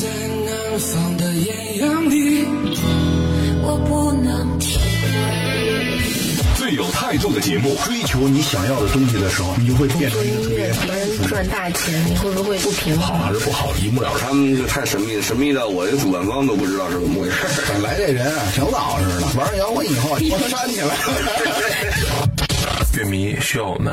在南方的艳阳里，我不能停。最有态度的节目，追求你想要的东西的时候，你就会变成一个特别能赚大钱，你会不会不平衡好？还是不好，一目了然。他们就太神秘，神秘到我这主办方都不知道是怎么回事。本来这人啊，挺老实的，玩摇滚以后，我煽起来了。乐迷需要我们。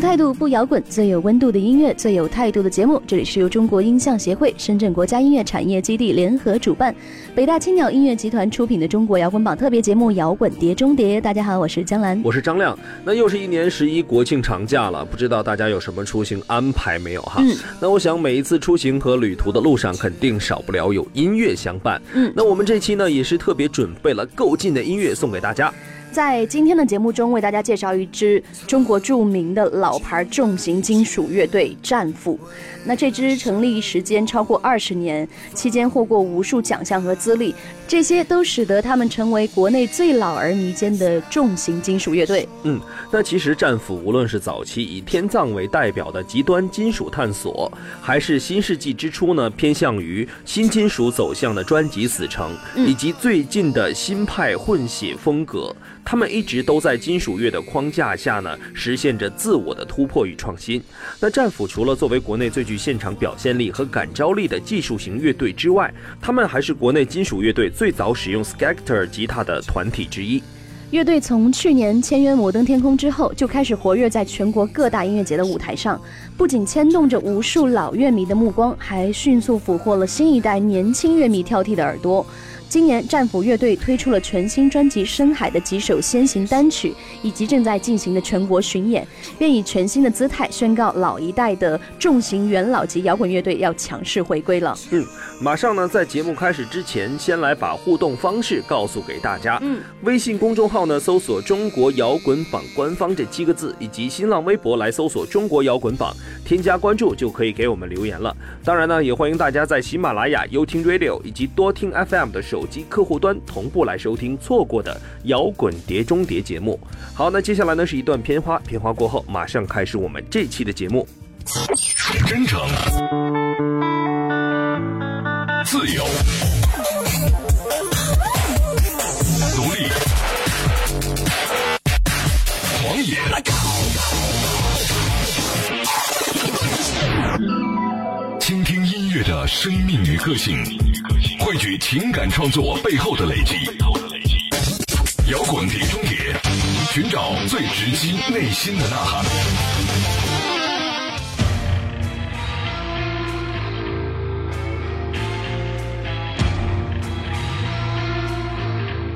态度不摇滚，最有温度的音乐，最有态度的节目。这里是由中国音像协会、深圳国家音乐产业基地联合主办，北大青鸟音乐集团出品的中国摇滚榜特别节目《摇滚碟中谍》。大家好，我是江兰。我是张亮。那又是一年十一国庆长假了，不知道大家有什么出行安排没有哈？嗯那我想每一次出行和旅途的路上，肯定少不了有音乐相伴。嗯那我们这期呢，也是特别准备了够劲的音乐送给大家。在今天的节目中，为大家介绍一支中国著名的老牌重型金属乐队战斧。那这支成立时间超过二十年，期间获过无数奖项和资历，这些都使得他们成为国内最老而弥坚的重型金属乐队。嗯，那其实战斧无论是早期以天葬为代表的极端金属探索，还是新世纪之初呢偏向于新金属走向的专辑《死城》，以及最近的新派混血风格，他们一直都在金属乐的框架下呢，实现着自我的突破与创新。那战斧除了作为国内最具现场表现力和感召力的技术型乐队之外，他们还是国内金属乐队最早使用 Skector 吉他的团体之一。乐队从去年签约摩登天空之后，就开始活跃在全国各大音乐节的舞台上，不仅牵动着无数老乐迷的目光，还迅速俘获了新一代年轻乐迷挑剔的耳朵。今年，战斧乐队推出了全新专辑《深海》的几首先行单曲，以及正在进行的全国巡演，便以全新的姿态宣告老一代的重型元老级摇滚乐队要强势回归了。嗯，马上呢，在节目开始之前，先来把互动方式告诉给大家。嗯，微信公众号呢，搜索“中国摇滚榜官方”这七个字，以及新浪微博来搜索“中国摇滚榜”，添加关注就可以给我们留言了。当然呢，也欢迎大家在喜马拉雅、优听 Radio 以及多听 FM 的手机客户端同步来收听错过的摇滚碟中谍节目。好，那接下来呢是一段片花，片花过后马上开始我们这期的节目。真诚、自由、独立、狂野、倾听音乐的生命与个性，汇聚情感创作背后的累积。摇滚碟中谍，寻找最直击内心的呐喊。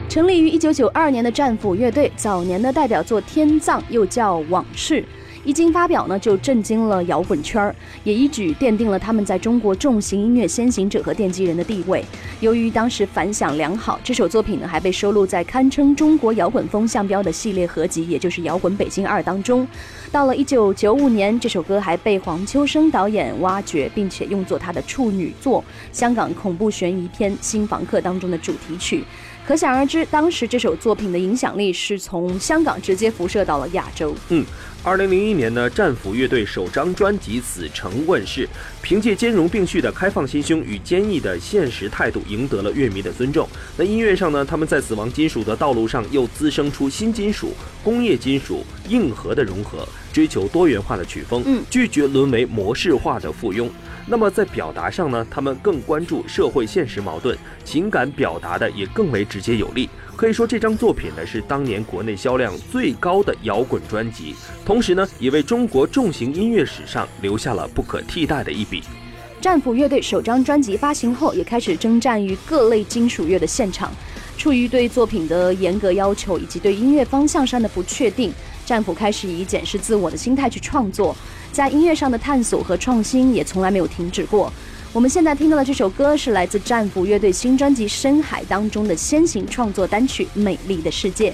成立于一九九二年的战斧乐队，早年的代表作《天葬》又叫《往事》，一经发表呢，就震惊了摇滚圈儿，也一举奠定了他们在中国重型音乐先行者和奠基人的地位。由于当时反响良好，这首作品呢还被收录在堪称中国摇滚风向标的系列合集，也就是《摇滚北京二》当中。到了一九九五年，这首歌还被黄秋生导演挖掘，并且用作他的处女作《香港恐怖悬疑片新房客》当中的主题曲。可想而知，当时这首作品的影响力是从香港直接辐射到了亚洲。嗯，二零零一年呢，战斧乐队首张专辑《死城》问世，凭借兼容并蓄的开放心胸与坚毅的现实态度，赢得了乐迷的尊重。那音乐上呢，他们在死亡金属的道路上又滋生出新金属、工业金属、硬核的融合，追求多元化的曲风，嗯拒绝沦为模式化的附庸。那么在表达上呢，他们更关注社会现实矛盾，情感表达的也更为直接有力。可以说，这张作品呢是当年国内销量最高的摇滚专辑，同时呢，也为中国重型音乐史上留下了不可替代的一笔。战斧乐队首张专辑发行后，也开始征战于各类金属乐的现场。出于对作品的严格要求以及对音乐方向上的不确定，战斧开始以检视自我的心态去创作，在音乐上的探索和创新也从来没有停止过。我们现在听到的这首歌是来自战斧乐队新专辑《深海》当中的先行创作单曲《美丽的世界》。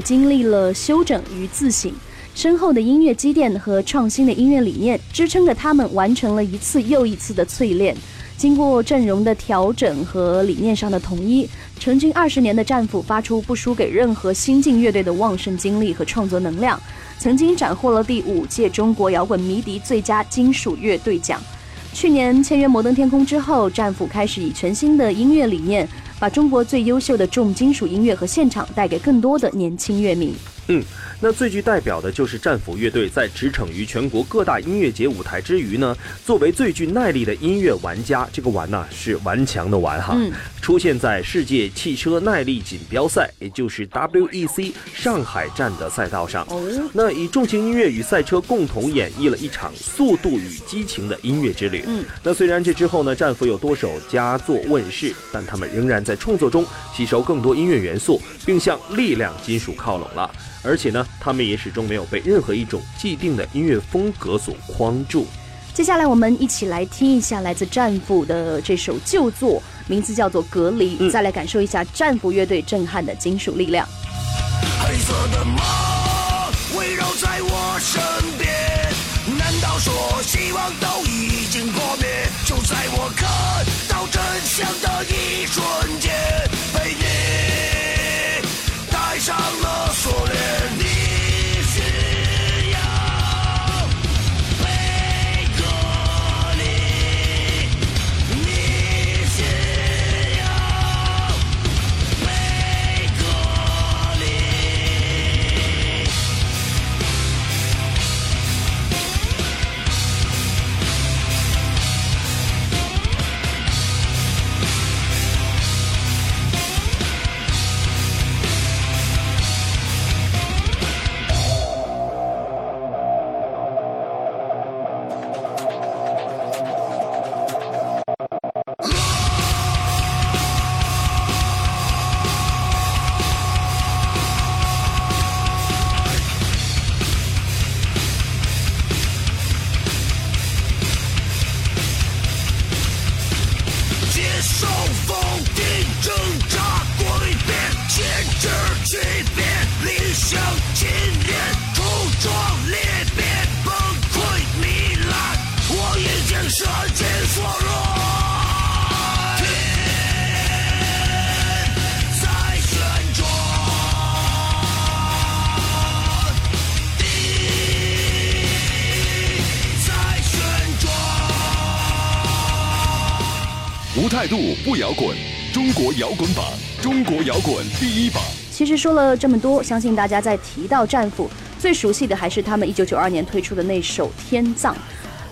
经历了休整与自省，深厚的音乐积淀和创新的音乐理念支撑着他们完成了一次又一次的淬炼。经过阵容的调整和理念上的统一，成军二十年的战斧发出不输给任何新晋乐队的旺盛精力和创作能量，曾经斩获了第五届中国摇滚迷笛最佳金属乐队奖。去年签约摩登天空之后，战斧开始以全新的音乐理念，把中国最优秀的重金属音乐和现场带给更多的年轻乐迷。嗯，那最具代表的就是战斧乐队，在驰骋于全国各大音乐节舞台之余呢，作为最具耐力的音乐玩家，这个玩呢是顽强的玩哈，出现在世界汽车耐力锦标赛，也就是 WEC 上海站的赛道上。那以重型音乐与赛车共同演绎了一场速度与激情的音乐之旅。嗯，那虽然这之后呢，战斧有多首佳作问世，但他们仍然在创作中吸收更多音乐元素，并向力量金属靠拢了。而且呢，他们也始终没有被任何一种既定的音乐风格所框住。接下来，我们一起来听一下来自战斧的这首旧作，名字叫做《隔离》，再来感受一下战斧乐队震撼的金属力量。黑色的梦围绕在我身边，难道说希望都无态度不摇滚，中国摇滚榜，中国摇滚第一榜。其实说了这么多，相信大家在提到战斧，最熟悉的还是他们一九九二年推出的那首《天葬》。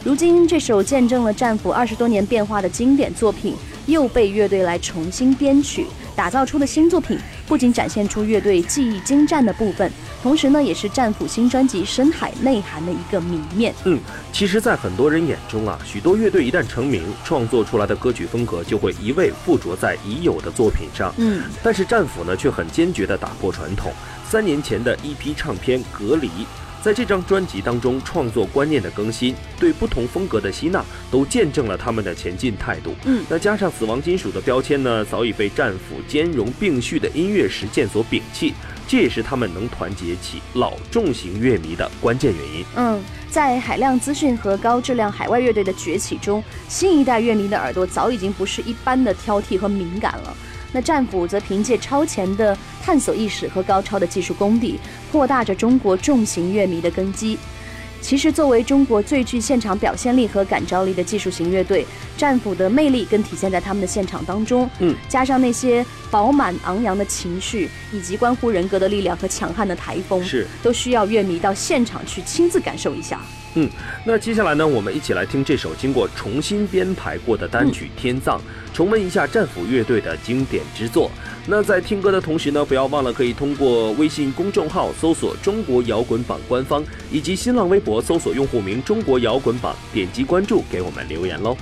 如今，这首见证了战斧二十多年变化的经典作品，又被乐队来重新编曲，打造出的新作品，不仅展现出乐队技艺精湛的部分，同时呢，也是战斧新专辑深海内涵的一个谜面。嗯，其实，在很多人眼中啊，许多乐队一旦成名，创作出来的歌曲风格就会一味附着在已有的作品上。嗯，但是战斧呢，却很坚决地打破传统。三年前的一批唱片《隔离》，在这张专辑当中，创作观念的更新，对不同风格的吸纳，都见证了他们的前进态度。嗯那加上死亡金属的标签呢，早已被战斧兼容并蓄的音乐实践所摒弃，这也是他们能团结起老重型乐迷的关键原因。嗯，在海量资讯和高质量海外乐队的崛起中，新一代乐迷的耳朵早已经不是一般的挑剔和敏感了。那战斧则凭借超前的探索意识和高超的技术功底，扩大着中国重型乐迷的根基。其实，作为中国最具现场表现力和感召力的技术型乐队，战斧的魅力更体现在他们的现场当中。嗯，加上那些饱满昂扬的情绪，以及关乎人格的力量和强悍的台风，是都需要乐迷到现场去亲自感受一下。嗯，那接下来呢，我们一起来听这首经过重新编排过的单曲《天葬》，重温一下战斧乐队的经典之作。那在听歌的同时呢，不要忘了可以通过微信公众号搜索“中国摇滚榜”官方，以及新浪微博搜索用户名“中国摇滚榜”，点击关注给我们留言喽。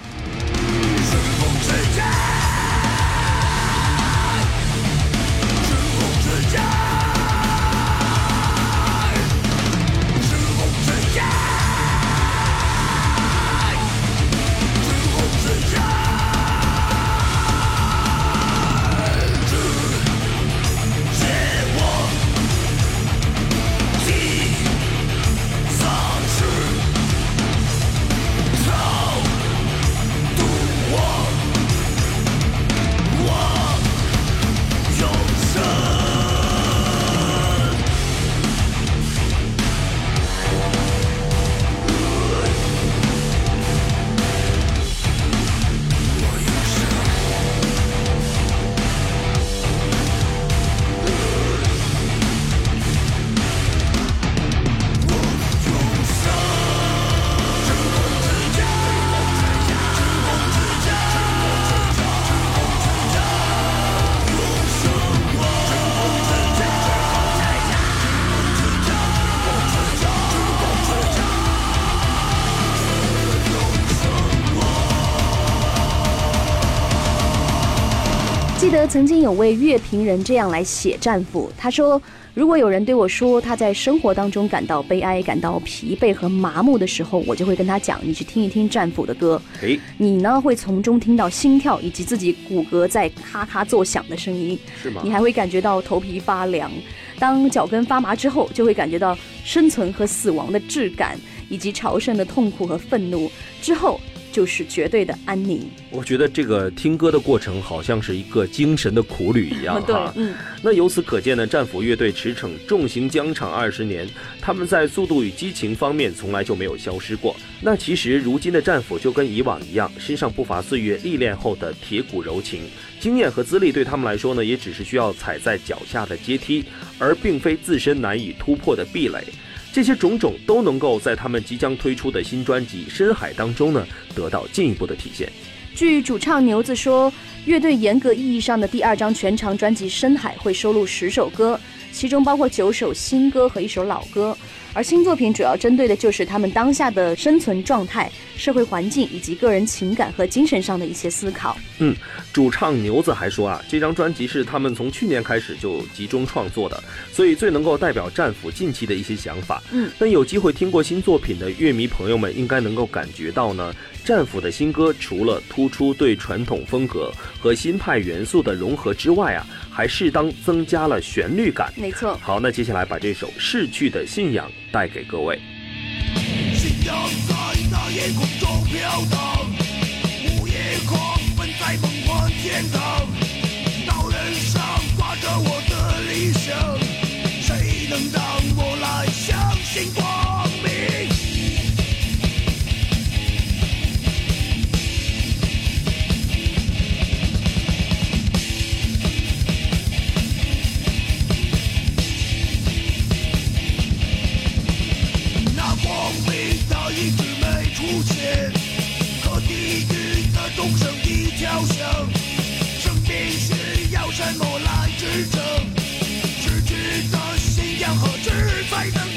曾经有位乐评人这样来写战俘，他说。如果有人对我说他在生活当中感到悲哀、感到疲惫和麻木的时候，我就会跟他讲：你去听一听战俘的歌，哎，你呢会从中听到心跳以及自己骨骼在咔咔作响的声音，是吗你还会感觉到头皮发凉。当脚跟发麻之后，就会感觉到生存和死亡的质感，以及朝圣的痛苦和愤怒。之后就是绝对的安宁。我觉得这个听歌的过程好像是一个精神的苦旅一样哈。嗯，那由此可见呢，战斧乐队驰骋重型疆场二十年，他们在速度与激情方面从来就没有消失过。那其实如今的战斧就跟以往一样，身上不乏岁月历练后的铁骨柔情，经验和资历对他们来说呢，也只是需要踩在脚下的阶梯，而并非自身难以突破的壁垒。这些种种都能够在他们即将推出的新专辑《深海》当中呢，得到进一步的体现。据主唱牛子说，乐队严格意义上的第二张全长专辑《深海》会收录十首歌，其中包括九首新歌和一首老歌。而新作品主要针对的就是他们当下的生存状态、社会环境以及个人情感和精神上的一些思考。嗯，主唱牛子还说啊，这张专辑是他们从去年开始就集中创作的，所以最能够代表战斧近期的一些想法。嗯，但有机会听过新作品的乐迷朋友们应该能够感觉到呢，战斧的新歌除了突出对传统风格和新派元素的融合之外啊，还适当增加了旋律感。没错，好，那接下来把这首《逝去的信仰》带给各位。信仰在那夜空中飘荡，来支撑？失去的信仰和志在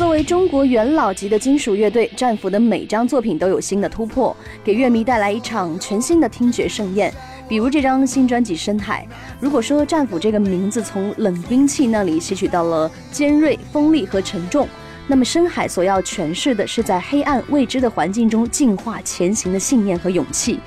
作为中国元老级的金属乐队，战斧的每张作品都有新的突破，给乐迷带来一场全新的听觉盛宴。比如这张新专辑《深海》，如果说战斧这个名字从冷兵器那里吸取到了尖锐、锋利和沉重，那么深海所要诠释的是在黑暗未知的环境中进化前行的信念和勇气。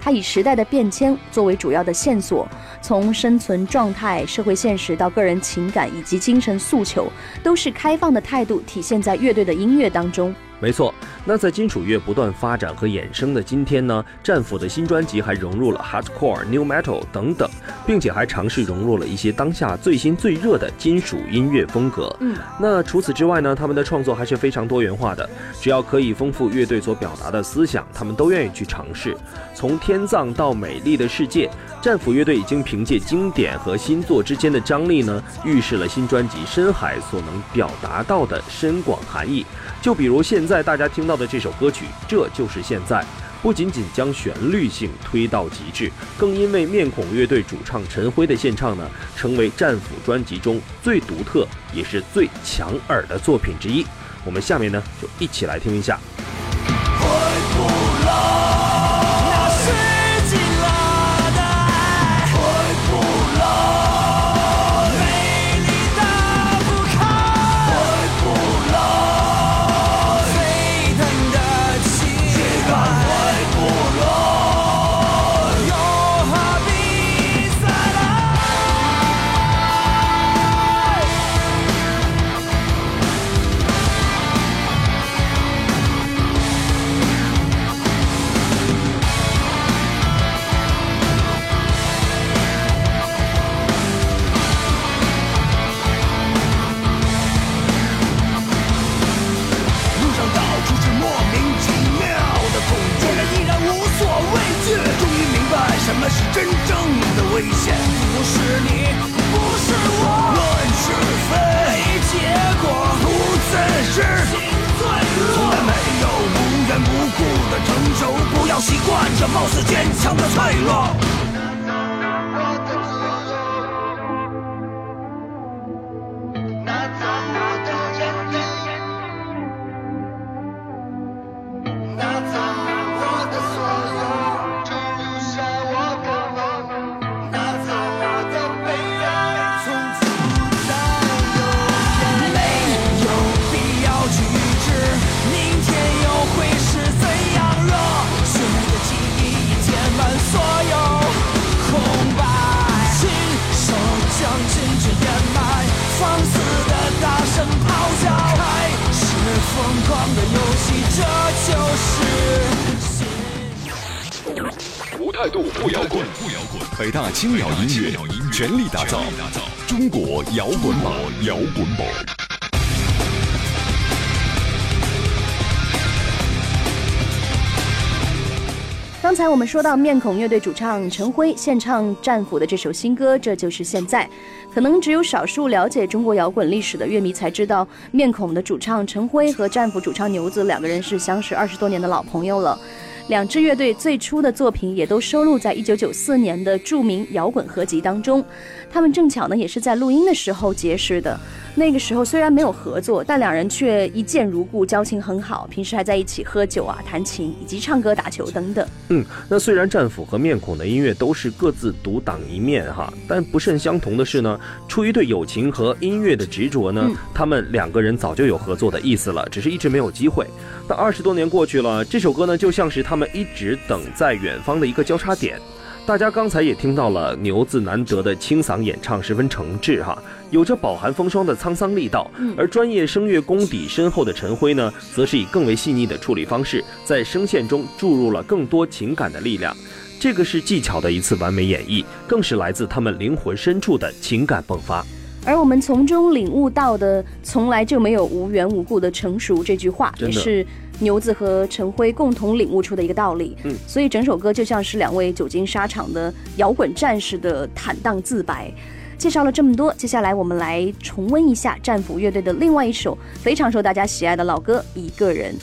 它以时代的变迁作为主要的线索，从生存状态、社会现实到个人情感以及精神诉求，都是开放的态度体现在乐队的音乐当中。没错，那在金属乐不断发展和衍生的今天呢，战斧的新专辑还融入了 hardcore、new metal 等等，并且还尝试融入了一些当下最新最热的金属音乐风格。嗯，那除此之外呢，他们的创作还是非常多元化的，只要可以丰富乐队所表达的思想，他们都愿意去尝试。从天葬到美丽的世界，战斧乐队已经凭借经典和新作之间的张力呢，预示了新专辑《深海》所能表达到的深广含义。就比如现在大家听到的这首歌曲，这就是现在。不仅仅将旋律性推到极致，更因为面孔乐队主唱陈辉的献唱呢，成为战斧专辑中最独特也是最强耳的作品之一。我们下面呢就一起来听一下。回不来，习惯着貌似坚强的脆弱。态度不摇滚，不摇滚。北大青鸟音乐全力打造中国摇滚榜，摇滚榜。刚才我们说到面孔乐队主唱陈辉献唱《战斧》的这首新歌，这就是现在。可能只有少数了解中国摇滚历史的乐迷才知道，面孔的主唱陈辉和战斧主唱牛子两个人是相识二十多年的老朋友了。两支乐队最初的作品也都收录在一九九四年的著名摇滚合集当中。他们正巧呢，也是在录音的时候结识的。那个时候虽然没有合作，但两人却一见如故，交情很好，平时还在一起喝酒啊、弹琴以及唱歌、打球等等。嗯，那虽然战斧和面孔的音乐都是各自独当一面哈，但不甚相同的是呢，出于对友情和音乐的执着呢，他们两个人早就有合作的意思了，只是一直没有机会。那二十多年过去了，这首歌呢，就像是他们一直等在远方的一个交叉点。大家刚才也听到了牛子难得的清嗓演唱，十分诚挚哈，有着饱含风霜的沧桑力道。而专业声乐功底深厚的陈辉呢，则是以更为细腻的处理方式，在声线中注入了更多情感的力量。这个是技巧的一次完美演绎，更是来自他们灵魂深处的情感迸发。而我们从中领悟到的“从来就没有无缘无故的成熟”这句话，也是。牛子和陈辉共同领悟出的一个道理，嗯，所以整首歌就像是两位久经沙场的摇滚战士的坦荡自白。介绍了这么多，接下来我们来重温一下战斧乐队的另外一首非常受大家喜爱的老歌《一个人》。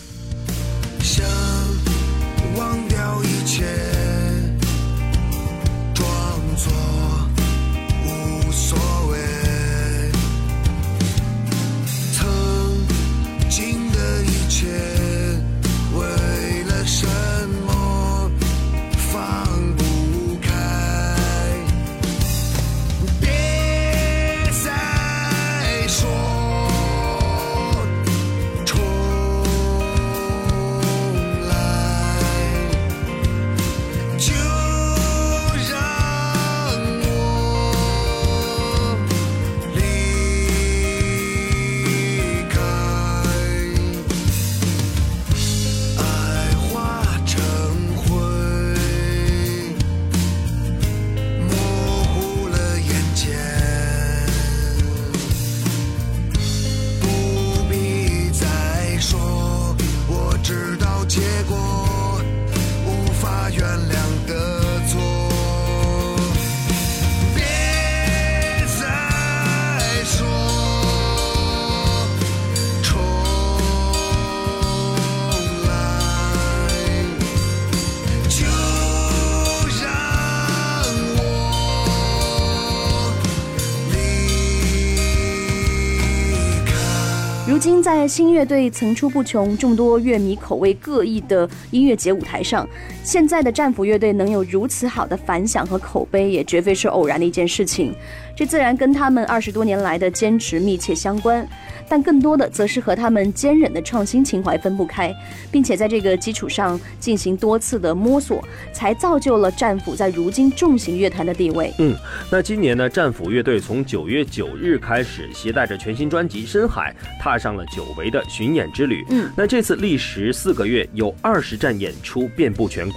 如今，在新乐队层出不穷、众多乐迷口味各异的音乐节舞台上，现在的战斧乐队能有如此好的反响和口碑，也绝非是偶然的一件事情。这自然跟他们二十多年来的坚持密切相关。但更多的则是和他们坚韧的创新情怀分不开，并且在这个基础上进行多次的摸索，才造就了战斧在如今重型乐坛的地位。嗯，那今年呢，战斧乐队从九月九日开始，携带着全新专辑《深海》，踏上了久违的巡演之旅。嗯，那这次历时四个月，有二十站演出遍布全国，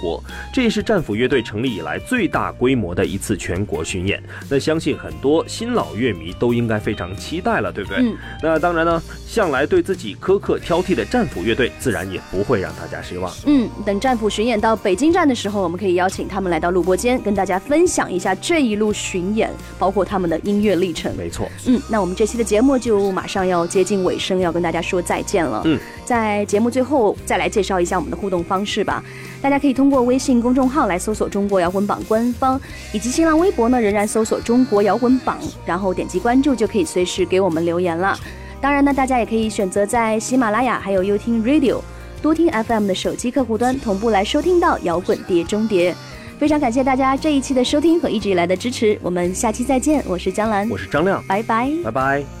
这也是战斧乐队成立以来最大规模的一次全国巡演。那相信很多新老乐迷都应该非常期待了，对不对？嗯，那当然。呢，向来对自己苛刻挑剔的战斧乐队，自然也不会让大家失望。嗯，等战斧巡演到北京站的时候，我们可以邀请他们来到录播间，跟大家分享一下这一路巡演，包括他们的音乐历程。没错。嗯，那我们这期的节目就马上要接近尾声要跟大家说再见了。嗯，在节目最后再来介绍一下我们的互动方式吧。大家可以通过微信公众号来搜索“中国摇滚榜”官方，以及新浪微博呢仍然搜索“中国摇滚榜”，然后点击关注就可以随时给我们留言了。当然呢，大家也可以选择在喜马拉雅还有优听 Radio、多听 FM 的手机客户端同步来收听到摇滚碟中碟。非常感谢大家这一期的收听和一直以来的支持，我们下期再见。我是江兰，我是张亮，拜拜，拜拜。